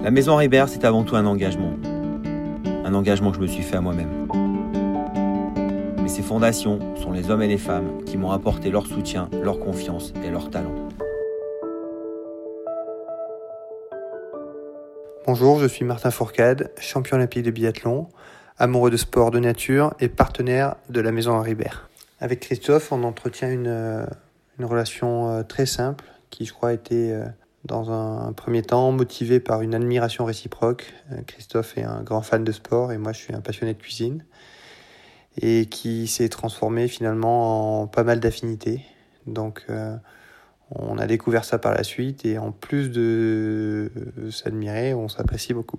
La maison Ribert, c'est avant tout un engagement. Un engagement que je me suis fait à moi-même. Mais ces fondations sont les hommes et les femmes qui m'ont apporté leur soutien, leur confiance et leur talent. Bonjour, je suis Martin Fourcade, champion olympique de biathlon, amoureux de sport de nature et partenaire de la maison Ribert. Avec Christophe, on entretient une, euh, une relation euh, très simple qui, je crois, a été euh, dans un premier temps motivé par une admiration réciproque. Christophe est un grand fan de sport et moi, je suis un passionné de cuisine et qui s'est transformé finalement en pas mal d'affinités. Donc, on a découvert ça par la suite et en plus de s'admirer, on s'apprécie beaucoup.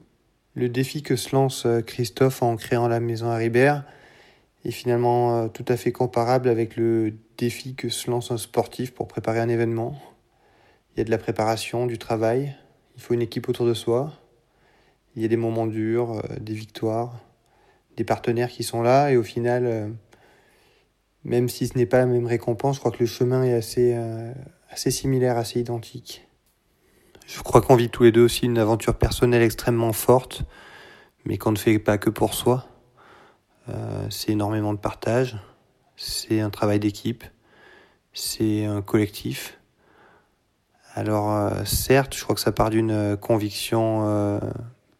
Le défi que se lance euh, Christophe en créant la maison Haribert est finalement euh, tout à fait comparable avec le défi que se lance un sportif pour préparer un événement. Il y a de la préparation, du travail, il faut une équipe autour de soi, il y a des moments durs, euh, des victoires, des partenaires qui sont là et au final, même si ce n'est pas la même récompense, je crois que le chemin est assez assez similaire, assez identique. Je crois qu'on vit tous les deux aussi une aventure personnelle extrêmement forte, mais qu'on ne fait pas que pour soi. Euh, c'est énormément de partage, c'est un travail d'équipe, c'est un collectif. Alors euh, certes, je crois que ça part d'une conviction euh,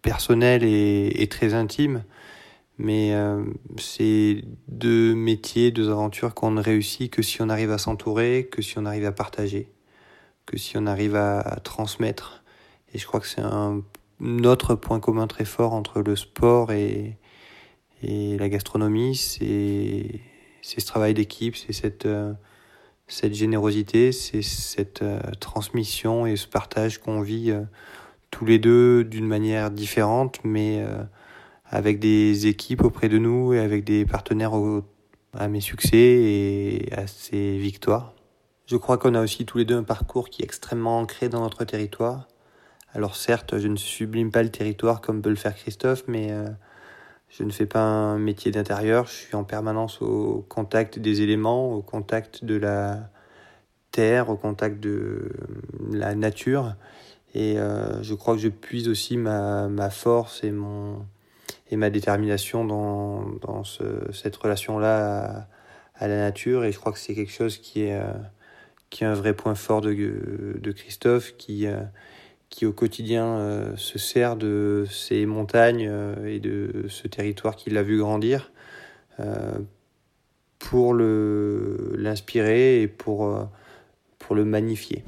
personnelle et, très intime, mais euh, c'est deux métiers, deux aventures qu'on ne réussit que si on arrive à s'entourer, que si on arrive à partager, que si on arrive à, transmettre. Et je crois que c'est un autre point commun très fort entre le sport et, et la gastronomie, c'est ce travail d'équipe, c'est cette, euh, cette générosité, c'est cette euh, transmission et ce partage qu'on vit tous les deux d'une manière différente, mais avec des équipes auprès de nous et avec des partenaires à mes succès et à ces victoires. Je crois qu'on a aussi tous les deux un parcours qui est extrêmement ancré dans notre territoire. Alors certes, je ne sublime pas le territoire comme peut le faire Christophe, mais euh, je ne fais pas un métier d'intérieur. Je suis en permanence au contact des éléments, au contact de la terre, au contact de la nature. Et euh, je crois que je puise aussi ma, ma force et mon, et ma détermination dans, dans ce, cette relation-là à, la nature. Et je crois que c'est quelque chose qui est, euh, qui est un vrai point fort de, de Christophe, qui, euh, qui au quotidien euh, se sert de ces montagnes et de ce territoire qu'il a vu grandir pour l'inspirer et pour, pour le magnifier.